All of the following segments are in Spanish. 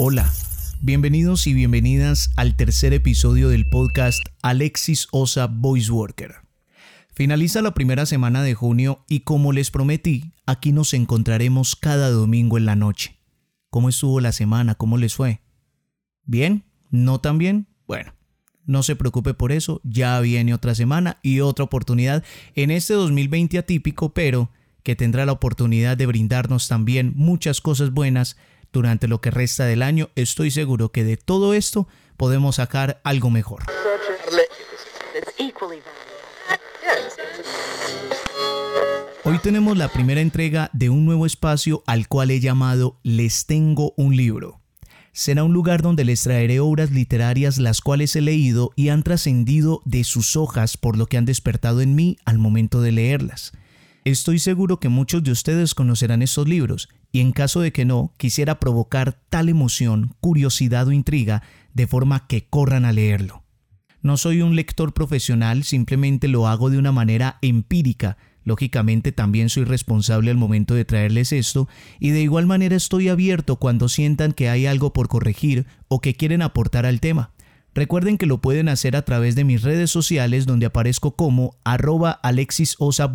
Hola, bienvenidos y bienvenidas al tercer episodio del podcast Alexis Osa Voice Worker. Finaliza la primera semana de junio y como les prometí, aquí nos encontraremos cada domingo en la noche. ¿Cómo estuvo la semana? ¿Cómo les fue? ¿Bien? ¿No tan bien? Bueno, no se preocupe por eso, ya viene otra semana y otra oportunidad en este 2020 atípico, pero que tendrá la oportunidad de brindarnos también muchas cosas buenas durante lo que resta del año. Estoy seguro que de todo esto podemos sacar algo mejor. Hoy tenemos la primera entrega de un nuevo espacio al cual he llamado Les tengo un libro. Será un lugar donde les traeré obras literarias las cuales he leído y han trascendido de sus hojas por lo que han despertado en mí al momento de leerlas. Estoy seguro que muchos de ustedes conocerán estos libros y en caso de que no, quisiera provocar tal emoción, curiosidad o intriga de forma que corran a leerlo. No soy un lector profesional, simplemente lo hago de una manera empírica. Lógicamente también soy responsable al momento de traerles esto y de igual manera estoy abierto cuando sientan que hay algo por corregir o que quieren aportar al tema. Recuerden que lo pueden hacer a través de mis redes sociales donde aparezco como arroba Alexis Osa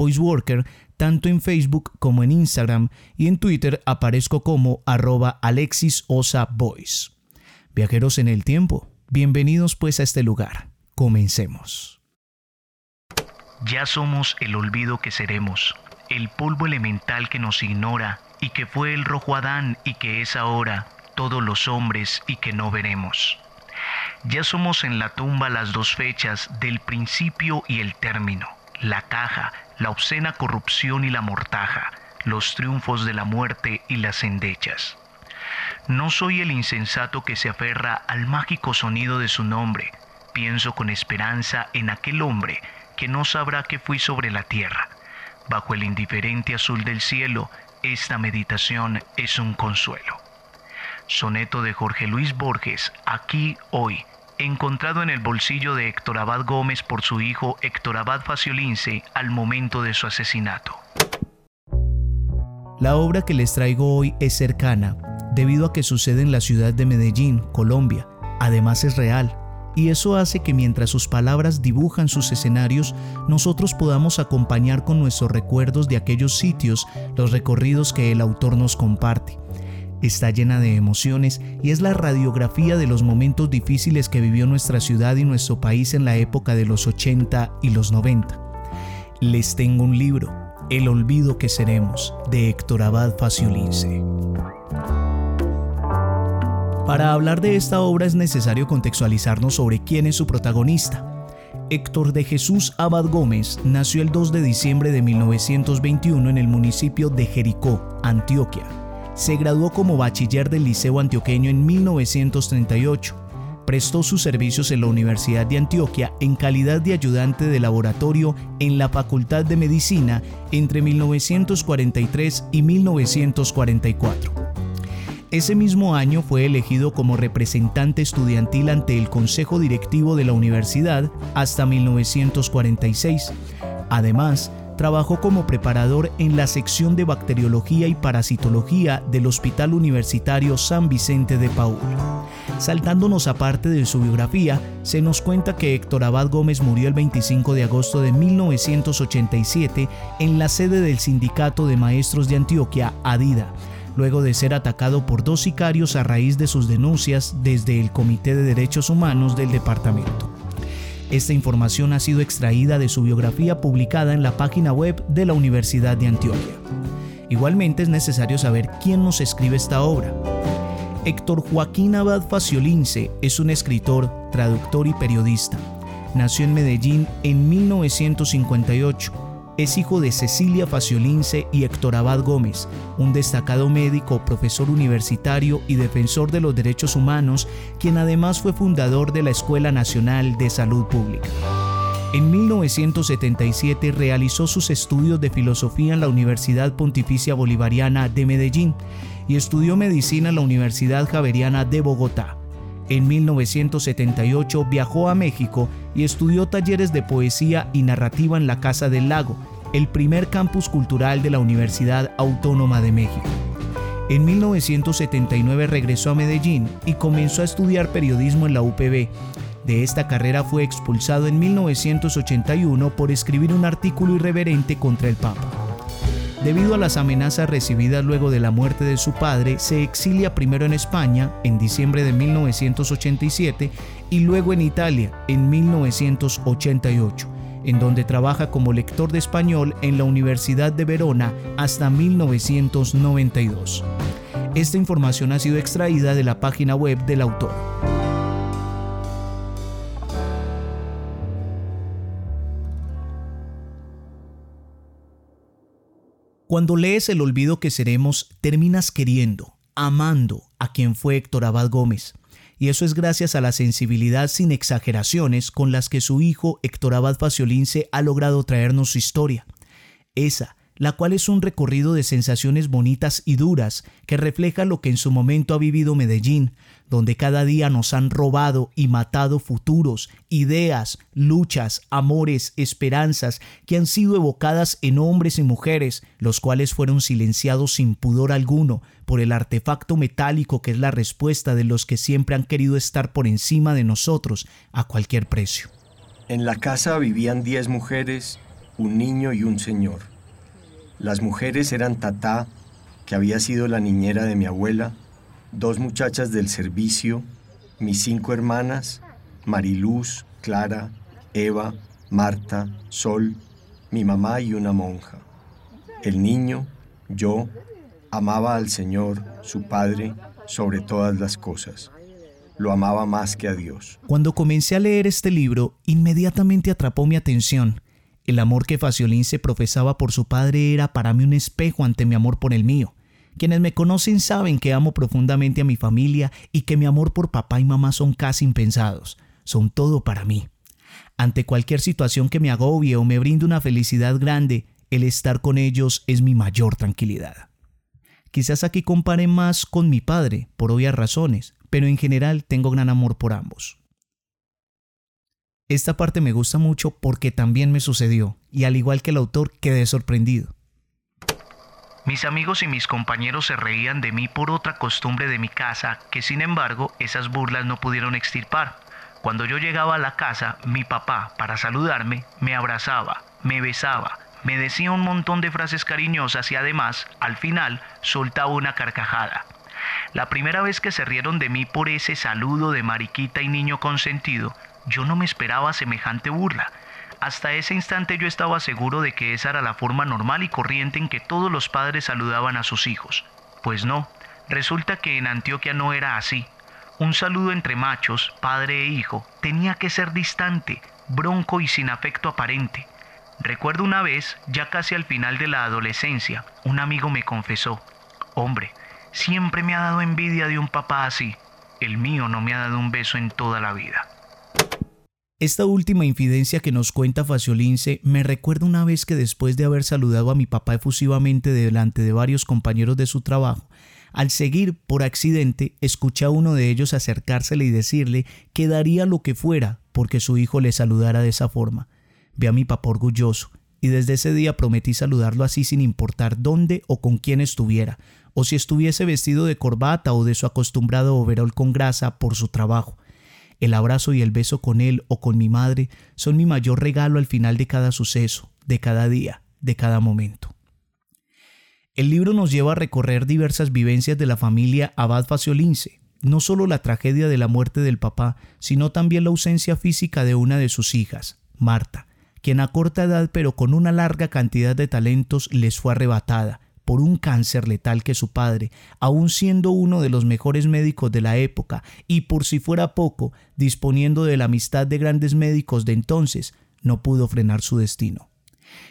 tanto en Facebook como en Instagram y en Twitter aparezco como arroba Alexis Osa Viajeros en el tiempo, bienvenidos pues a este lugar. Comencemos. Ya somos el olvido que seremos, el polvo elemental que nos ignora y que fue el rojo Adán y que es ahora todos los hombres y que no veremos. Ya somos en la tumba las dos fechas del principio y el término, la caja, la obscena corrupción y la mortaja, los triunfos de la muerte y las endechas. No soy el insensato que se aferra al mágico sonido de su nombre, pienso con esperanza en aquel hombre que no sabrá que fui sobre la tierra. Bajo el indiferente azul del cielo, esta meditación es un consuelo. Soneto de Jorge Luis Borges, aquí, hoy, encontrado en el bolsillo de Héctor Abad Gómez por su hijo Héctor Abad Faciolince al momento de su asesinato. La obra que les traigo hoy es cercana, debido a que sucede en la ciudad de Medellín, Colombia. Además es real, y eso hace que mientras sus palabras dibujan sus escenarios, nosotros podamos acompañar con nuestros recuerdos de aquellos sitios los recorridos que el autor nos comparte está llena de emociones y es la radiografía de los momentos difíciles que vivió nuestra ciudad y nuestro país en la época de los 80 y los 90. Les tengo un libro, El olvido que seremos, de Héctor Abad Faciolince. Para hablar de esta obra es necesario contextualizarnos sobre quién es su protagonista. Héctor de Jesús Abad Gómez nació el 2 de diciembre de 1921 en el municipio de Jericó, Antioquia se graduó como bachiller del Liceo Antioqueño en 1938. Prestó sus servicios en la Universidad de Antioquia en calidad de ayudante de laboratorio en la Facultad de Medicina entre 1943 y 1944. Ese mismo año fue elegido como representante estudiantil ante el Consejo Directivo de la Universidad hasta 1946. Además, Trabajó como preparador en la sección de bacteriología y parasitología del Hospital Universitario San Vicente de Paul. Saltándonos aparte de su biografía, se nos cuenta que Héctor Abad Gómez murió el 25 de agosto de 1987 en la sede del Sindicato de Maestros de Antioquia, ADIDA, luego de ser atacado por dos sicarios a raíz de sus denuncias desde el Comité de Derechos Humanos del departamento. Esta información ha sido extraída de su biografía publicada en la página web de la Universidad de Antioquia. Igualmente es necesario saber quién nos escribe esta obra. Héctor Joaquín Abad Faciolince es un escritor, traductor y periodista. Nació en Medellín en 1958 es hijo de Cecilia Faciolince y Héctor Abad Gómez, un destacado médico, profesor universitario y defensor de los derechos humanos, quien además fue fundador de la Escuela Nacional de Salud Pública. En 1977 realizó sus estudios de filosofía en la Universidad Pontificia Bolivariana de Medellín y estudió medicina en la Universidad Javeriana de Bogotá. En 1978 viajó a México y estudió talleres de poesía y narrativa en la Casa del Lago, el primer campus cultural de la Universidad Autónoma de México. En 1979 regresó a Medellín y comenzó a estudiar periodismo en la UPB. De esta carrera fue expulsado en 1981 por escribir un artículo irreverente contra el Papa. Debido a las amenazas recibidas luego de la muerte de su padre, se exilia primero en España en diciembre de 1987 y luego en Italia en 1988, en donde trabaja como lector de español en la Universidad de Verona hasta 1992. Esta información ha sido extraída de la página web del autor. Cuando lees El olvido que seremos, terminas queriendo, amando a quien fue Héctor Abad Gómez. Y eso es gracias a la sensibilidad sin exageraciones con las que su hijo Héctor Abad Faciolince ha logrado traernos su historia. Esa la cual es un recorrido de sensaciones bonitas y duras que refleja lo que en su momento ha vivido Medellín, donde cada día nos han robado y matado futuros, ideas, luchas, amores, esperanzas que han sido evocadas en hombres y mujeres, los cuales fueron silenciados sin pudor alguno por el artefacto metálico que es la respuesta de los que siempre han querido estar por encima de nosotros a cualquier precio. En la casa vivían diez mujeres, un niño y un señor. Las mujeres eran Tatá, que había sido la niñera de mi abuela, dos muchachas del servicio, mis cinco hermanas, Mariluz, Clara, Eva, Marta, Sol, mi mamá y una monja. El niño, yo, amaba al Señor, su Padre, sobre todas las cosas. Lo amaba más que a Dios. Cuando comencé a leer este libro, inmediatamente atrapó mi atención el amor que Faciolín se profesaba por su padre era para mí un espejo ante mi amor por el mío. Quienes me conocen saben que amo profundamente a mi familia y que mi amor por papá y mamá son casi impensados, son todo para mí. Ante cualquier situación que me agobie o me brinde una felicidad grande, el estar con ellos es mi mayor tranquilidad. Quizás aquí compare más con mi padre, por obvias razones, pero en general tengo gran amor por ambos. Esta parte me gusta mucho porque también me sucedió, y al igual que el autor quedé sorprendido. Mis amigos y mis compañeros se reían de mí por otra costumbre de mi casa que sin embargo esas burlas no pudieron extirpar. Cuando yo llegaba a la casa, mi papá, para saludarme, me abrazaba, me besaba, me decía un montón de frases cariñosas y además, al final, soltaba una carcajada. La primera vez que se rieron de mí por ese saludo de mariquita y niño consentido, yo no me esperaba semejante burla. Hasta ese instante yo estaba seguro de que esa era la forma normal y corriente en que todos los padres saludaban a sus hijos. Pues no, resulta que en Antioquia no era así. Un saludo entre machos, padre e hijo, tenía que ser distante, bronco y sin afecto aparente. Recuerdo una vez, ya casi al final de la adolescencia, un amigo me confesó, hombre, siempre me ha dado envidia de un papá así, el mío no me ha dado un beso en toda la vida. Esta última infidencia que nos cuenta Faciolince me recuerda una vez que después de haber saludado a mi papá efusivamente delante de varios compañeros de su trabajo, al seguir por accidente escuché a uno de ellos acercársele y decirle que daría lo que fuera porque su hijo le saludara de esa forma. Vi a mi papá orgulloso y desde ese día prometí saludarlo así sin importar dónde o con quién estuviera, o si estuviese vestido de corbata o de su acostumbrado overol con grasa por su trabajo. El abrazo y el beso con él o con mi madre son mi mayor regalo al final de cada suceso, de cada día, de cada momento. El libro nos lleva a recorrer diversas vivencias de la familia Abad Faciolince, no solo la tragedia de la muerte del papá, sino también la ausencia física de una de sus hijas, Marta, quien a corta edad pero con una larga cantidad de talentos les fue arrebatada, por un cáncer letal que su padre, aun siendo uno de los mejores médicos de la época y por si fuera poco, disponiendo de la amistad de grandes médicos de entonces, no pudo frenar su destino.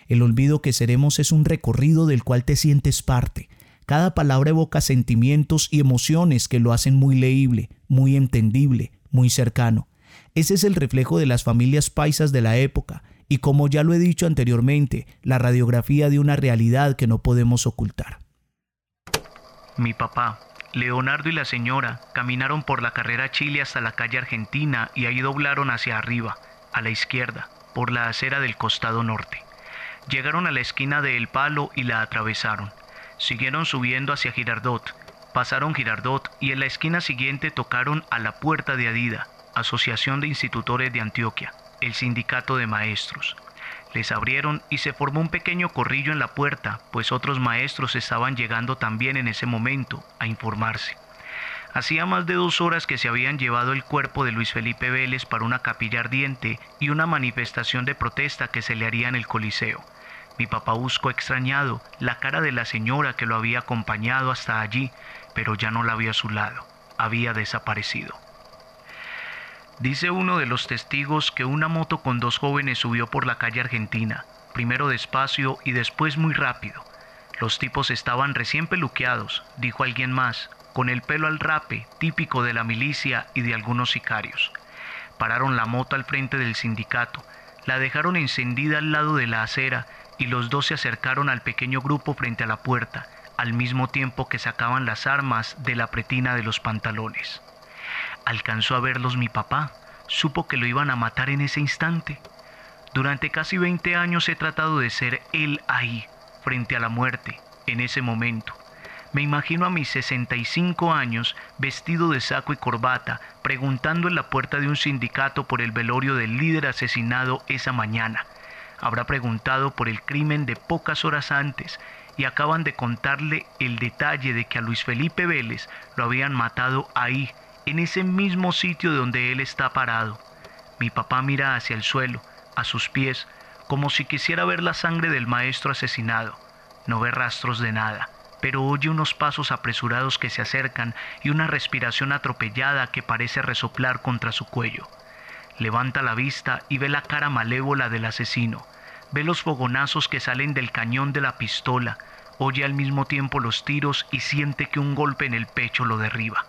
El olvido que seremos es un recorrido del cual te sientes parte. Cada palabra evoca sentimientos y emociones que lo hacen muy leíble, muy entendible, muy cercano. Ese es el reflejo de las familias paisas de la época, y como ya lo he dicho anteriormente, la radiografía de una realidad que no podemos ocultar. Mi papá, Leonardo y la señora caminaron por la carrera Chile hasta la calle Argentina y ahí doblaron hacia arriba, a la izquierda, por la acera del costado norte. Llegaron a la esquina de El Palo y la atravesaron. Siguieron subiendo hacia Girardot Pasaron Girardot y en la esquina siguiente tocaron a la puerta de Adida, Asociación de Institutores de Antioquia, el sindicato de maestros. Les abrieron y se formó un pequeño corrillo en la puerta, pues otros maestros estaban llegando también en ese momento a informarse. Hacía más de dos horas que se habían llevado el cuerpo de Luis Felipe Vélez para una capilla ardiente y una manifestación de protesta que se le haría en el Coliseo. Mi papá buscó extrañado la cara de la señora que lo había acompañado hasta allí, pero ya no la vio a su lado, había desaparecido. Dice uno de los testigos que una moto con dos jóvenes subió por la calle argentina, primero despacio y después muy rápido. Los tipos estaban recién peluqueados, dijo alguien más, con el pelo al rape, típico de la milicia y de algunos sicarios. Pararon la moto al frente del sindicato, la dejaron encendida al lado de la acera y los dos se acercaron al pequeño grupo frente a la puerta, al mismo tiempo que sacaban las armas de la pretina de los pantalones. Alcanzó a verlos mi papá, supo que lo iban a matar en ese instante. Durante casi 20 años he tratado de ser él ahí, frente a la muerte, en ese momento. Me imagino a mis 65 años, vestido de saco y corbata, preguntando en la puerta de un sindicato por el velorio del líder asesinado esa mañana. Habrá preguntado por el crimen de pocas horas antes y acaban de contarle el detalle de que a Luis Felipe Vélez lo habían matado ahí, en ese mismo sitio donde él está parado. Mi papá mira hacia el suelo, a sus pies, como si quisiera ver la sangre del maestro asesinado. No ve rastros de nada, pero oye unos pasos apresurados que se acercan y una respiración atropellada que parece resoplar contra su cuello. Levanta la vista y ve la cara malévola del asesino. Ve los fogonazos que salen del cañón de la pistola. Oye al mismo tiempo los tiros y siente que un golpe en el pecho lo derriba.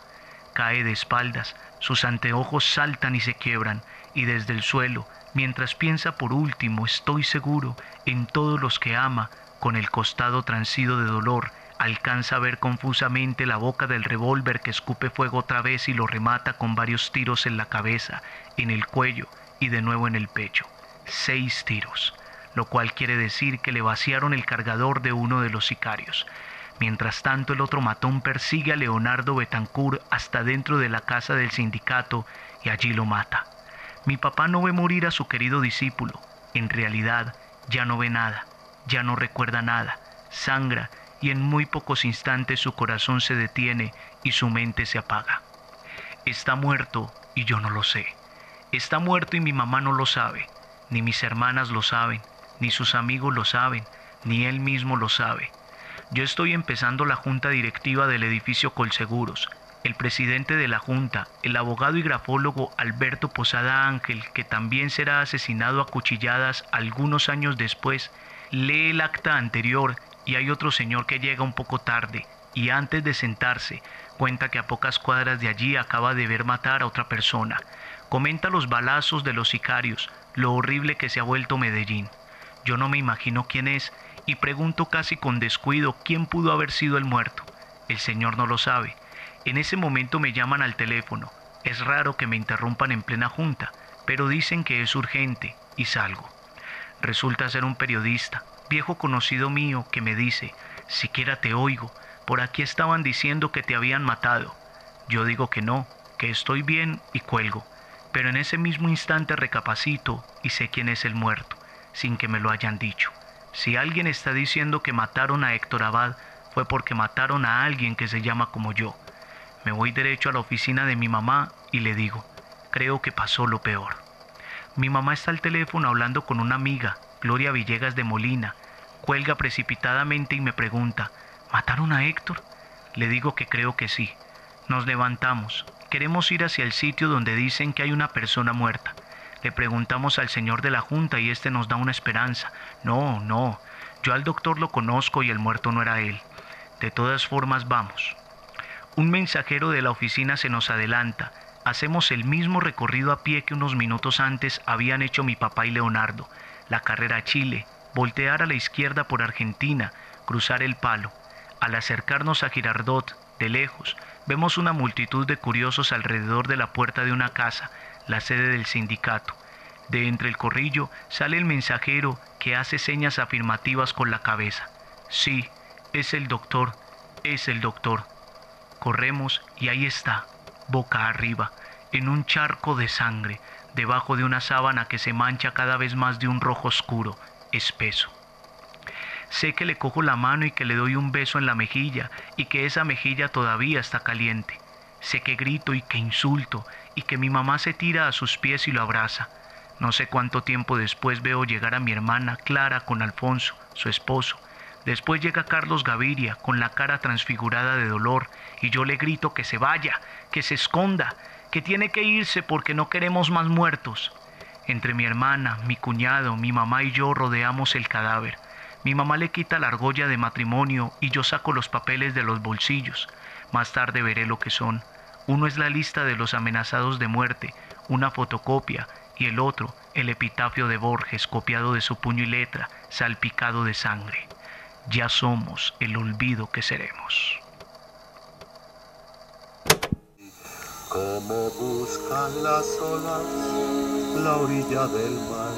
Cae de espaldas, sus anteojos saltan y se quiebran, y desde el suelo, mientras piensa por último, estoy seguro, en todos los que ama, con el costado transido de dolor, alcanza a ver confusamente la boca del revólver que escupe fuego otra vez y lo remata con varios tiros en la cabeza, en el cuello y de nuevo en el pecho. Seis tiros, lo cual quiere decir que le vaciaron el cargador de uno de los sicarios. Mientras tanto, el otro matón persigue a Leonardo Betancourt hasta dentro de la casa del sindicato y allí lo mata. Mi papá no ve morir a su querido discípulo. En realidad, ya no ve nada, ya no recuerda nada, sangra y en muy pocos instantes su corazón se detiene y su mente se apaga. Está muerto y yo no lo sé. Está muerto y mi mamá no lo sabe, ni mis hermanas lo saben, ni sus amigos lo saben, ni él mismo lo sabe. Yo estoy empezando la junta directiva del edificio Colseguros. El presidente de la junta, el abogado y grafólogo Alberto Posada Ángel, que también será asesinado a cuchilladas algunos años después, lee el acta anterior y hay otro señor que llega un poco tarde y antes de sentarse cuenta que a pocas cuadras de allí acaba de ver matar a otra persona. Comenta los balazos de los sicarios, lo horrible que se ha vuelto Medellín. Yo no me imagino quién es y pregunto casi con descuido quién pudo haber sido el muerto. El señor no lo sabe. En ese momento me llaman al teléfono. Es raro que me interrumpan en plena junta, pero dicen que es urgente y salgo. Resulta ser un periodista, viejo conocido mío, que me dice, siquiera te oigo, por aquí estaban diciendo que te habían matado. Yo digo que no, que estoy bien y cuelgo, pero en ese mismo instante recapacito y sé quién es el muerto, sin que me lo hayan dicho. Si alguien está diciendo que mataron a Héctor Abad, fue porque mataron a alguien que se llama como yo. Me voy derecho a la oficina de mi mamá y le digo, creo que pasó lo peor. Mi mamá está al teléfono hablando con una amiga, Gloria Villegas de Molina. Cuelga precipitadamente y me pregunta, ¿mataron a Héctor? Le digo que creo que sí. Nos levantamos. Queremos ir hacia el sitio donde dicen que hay una persona muerta. Le preguntamos al señor de la Junta y este nos da una esperanza. No, no, yo al doctor lo conozco y el muerto no era él. De todas formas, vamos. Un mensajero de la oficina se nos adelanta. Hacemos el mismo recorrido a pie que unos minutos antes habían hecho mi papá y Leonardo. La carrera a Chile, voltear a la izquierda por Argentina, cruzar el palo. Al acercarnos a Girardot, de lejos, vemos una multitud de curiosos alrededor de la puerta de una casa, la sede del sindicato. De entre el corrillo sale el mensajero que hace señas afirmativas con la cabeza. Sí, es el doctor, es el doctor. Corremos y ahí está, boca arriba, en un charco de sangre, debajo de una sábana que se mancha cada vez más de un rojo oscuro, espeso. Sé que le cojo la mano y que le doy un beso en la mejilla y que esa mejilla todavía está caliente. Sé que grito y que insulto y que mi mamá se tira a sus pies y lo abraza. No sé cuánto tiempo después veo llegar a mi hermana Clara con Alfonso, su esposo. Después llega Carlos Gaviria con la cara transfigurada de dolor y yo le grito que se vaya, que se esconda, que tiene que irse porque no queremos más muertos. Entre mi hermana, mi cuñado, mi mamá y yo rodeamos el cadáver. Mi mamá le quita la argolla de matrimonio y yo saco los papeles de los bolsillos. Más tarde veré lo que son. Uno es la lista de los amenazados de muerte, una fotocopia, y el otro, el epitafio de Borges copiado de su puño y letra, salpicado de sangre. Ya somos el olvido que seremos. Como buscan las olas la orilla del mar,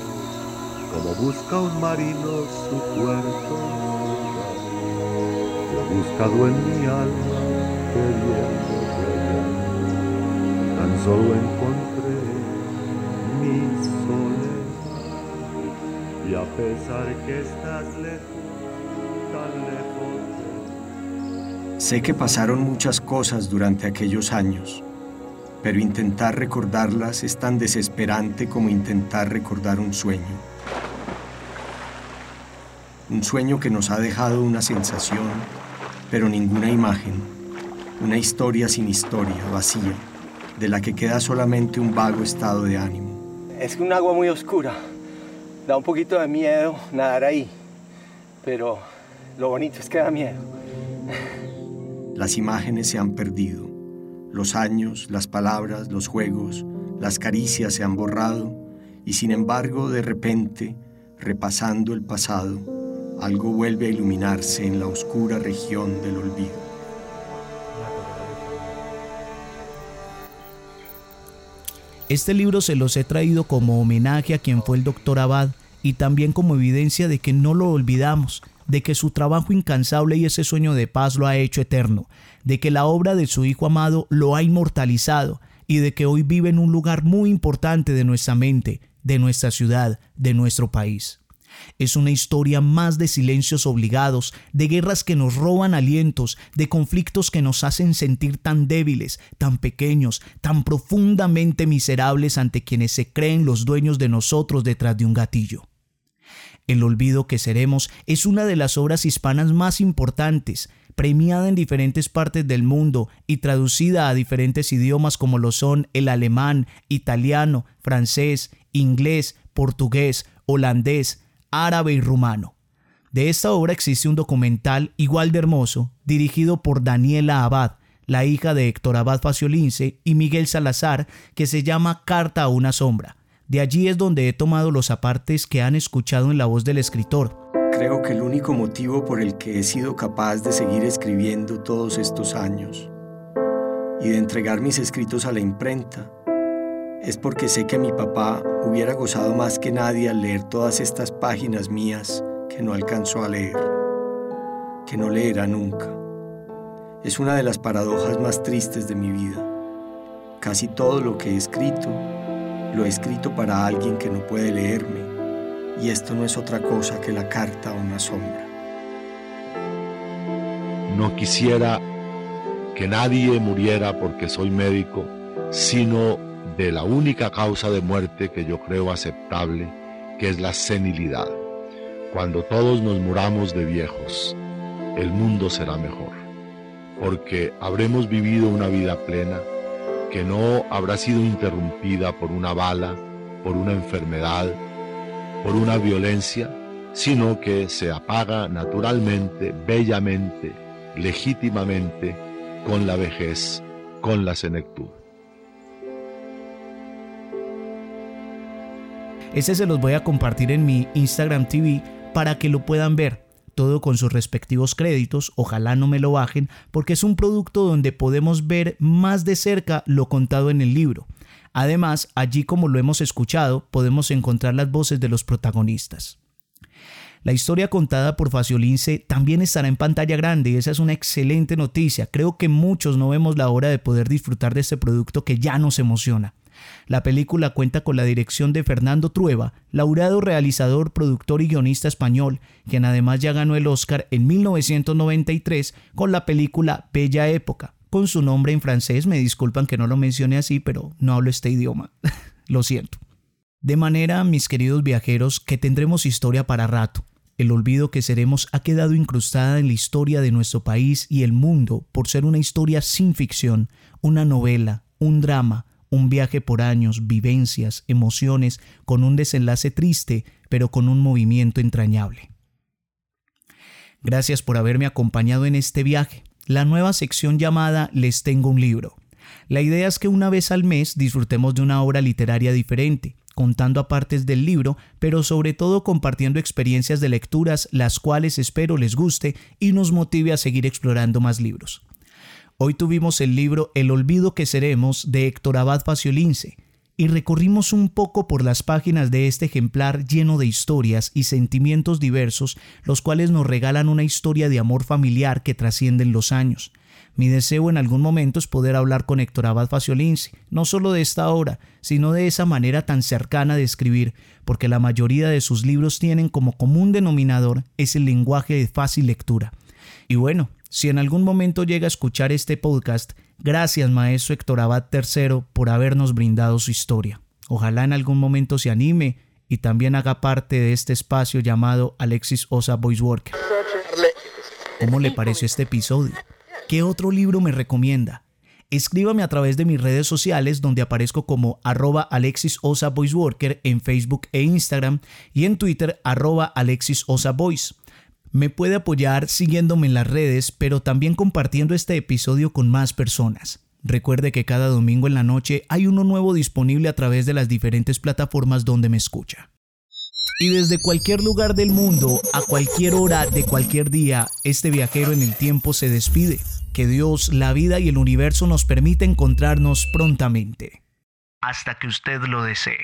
como busca un marino su puerto, lo he buscado en mi alma, queriendo solo encontré mi soledad, y a pesar que estás lejos, tan lejos. Sé que pasaron muchas cosas durante aquellos años pero intentar recordarlas es tan desesperante como intentar recordar un sueño. Un sueño que nos ha dejado una sensación, pero ninguna imagen, una historia sin historia, vacía, de la que queda solamente un vago estado de ánimo. Es un agua muy oscura, da un poquito de miedo nadar ahí, pero lo bonito es que da miedo. Las imágenes se han perdido los años, las palabras, los juegos, las caricias se han borrado y sin embargo de repente, repasando el pasado, algo vuelve a iluminarse en la oscura región del olvido. Este libro se los he traído como homenaje a quien fue el doctor Abad y también como evidencia de que no lo olvidamos, de que su trabajo incansable y ese sueño de paz lo ha hecho eterno, de que la obra de su Hijo amado lo ha inmortalizado y de que hoy vive en un lugar muy importante de nuestra mente, de nuestra ciudad, de nuestro país. Es una historia más de silencios obligados, de guerras que nos roban alientos, de conflictos que nos hacen sentir tan débiles, tan pequeños, tan profundamente miserables ante quienes se creen los dueños de nosotros detrás de un gatillo. El olvido que seremos es una de las obras hispanas más importantes, premiada en diferentes partes del mundo y traducida a diferentes idiomas como lo son el alemán, italiano, francés, inglés, portugués, holandés, árabe y rumano. De esta obra existe un documental igual de hermoso, dirigido por Daniela Abad, la hija de Héctor Abad Faciolince y Miguel Salazar, que se llama Carta a una sombra de allí es donde he tomado los apartes que han escuchado en la voz del escritor. Creo que el único motivo por el que he sido capaz de seguir escribiendo todos estos años y de entregar mis escritos a la imprenta es porque sé que mi papá hubiera gozado más que nadie al leer todas estas páginas mías que no alcanzó a leer, que no leerá nunca. Es una de las paradojas más tristes de mi vida. Casi todo lo que he escrito lo he escrito para alguien que no puede leerme, y esto no es otra cosa que la carta a una sombra. No quisiera que nadie muriera porque soy médico, sino de la única causa de muerte que yo creo aceptable, que es la senilidad. Cuando todos nos muramos de viejos, el mundo será mejor, porque habremos vivido una vida plena, que no habrá sido interrumpida por una bala, por una enfermedad, por una violencia, sino que se apaga naturalmente, bellamente, legítimamente, con la vejez, con la senectud. Ese se los voy a compartir en mi Instagram TV para que lo puedan ver todo con sus respectivos créditos, ojalá no me lo bajen, porque es un producto donde podemos ver más de cerca lo contado en el libro. Además, allí como lo hemos escuchado, podemos encontrar las voces de los protagonistas. La historia contada por Faciolince también estará en pantalla grande y esa es una excelente noticia. Creo que muchos no vemos la hora de poder disfrutar de este producto que ya nos emociona. La película cuenta con la dirección de Fernando Trueba, laureado realizador, productor y guionista español, quien además ya ganó el Oscar en 1993 con la película Bella Época. Con su nombre en francés, me disculpan que no lo mencione así, pero no hablo este idioma. lo siento. De manera, mis queridos viajeros, que tendremos historia para rato. El olvido que seremos ha quedado incrustada en la historia de nuestro país y el mundo por ser una historia sin ficción, una novela, un drama, un viaje por años, vivencias, emociones, con un desenlace triste, pero con un movimiento entrañable. Gracias por haberme acompañado en este viaje, la nueva sección llamada Les tengo un libro. La idea es que una vez al mes disfrutemos de una obra literaria diferente, contando a partes del libro, pero sobre todo compartiendo experiencias de lecturas, las cuales espero les guste y nos motive a seguir explorando más libros. Hoy tuvimos el libro El olvido que seremos de Héctor Abad Faciolince y recorrimos un poco por las páginas de este ejemplar lleno de historias y sentimientos diversos, los cuales nos regalan una historia de amor familiar que trascienden los años. Mi deseo en algún momento es poder hablar con Héctor Abad Faciolince, no solo de esta obra, sino de esa manera tan cercana de escribir, porque la mayoría de sus libros tienen como común denominador ese lenguaje de fácil lectura. Y bueno, si en algún momento llega a escuchar este podcast, gracias maestro Héctor Abad III por habernos brindado su historia. Ojalá en algún momento se anime y también haga parte de este espacio llamado Alexis Osa Voice Worker. ¿Cómo le pareció este episodio? ¿Qué otro libro me recomienda? Escríbame a través de mis redes sociales donde aparezco como arroba Alexis Osa Voice Worker en Facebook e Instagram y en Twitter arroba Alexis Osa Voice. Me puede apoyar siguiéndome en las redes, pero también compartiendo este episodio con más personas. Recuerde que cada domingo en la noche hay uno nuevo disponible a través de las diferentes plataformas donde me escucha. Y desde cualquier lugar del mundo, a cualquier hora de cualquier día, este viajero en el tiempo se despide que Dios, la vida y el universo nos permite encontrarnos prontamente. Hasta que usted lo desee.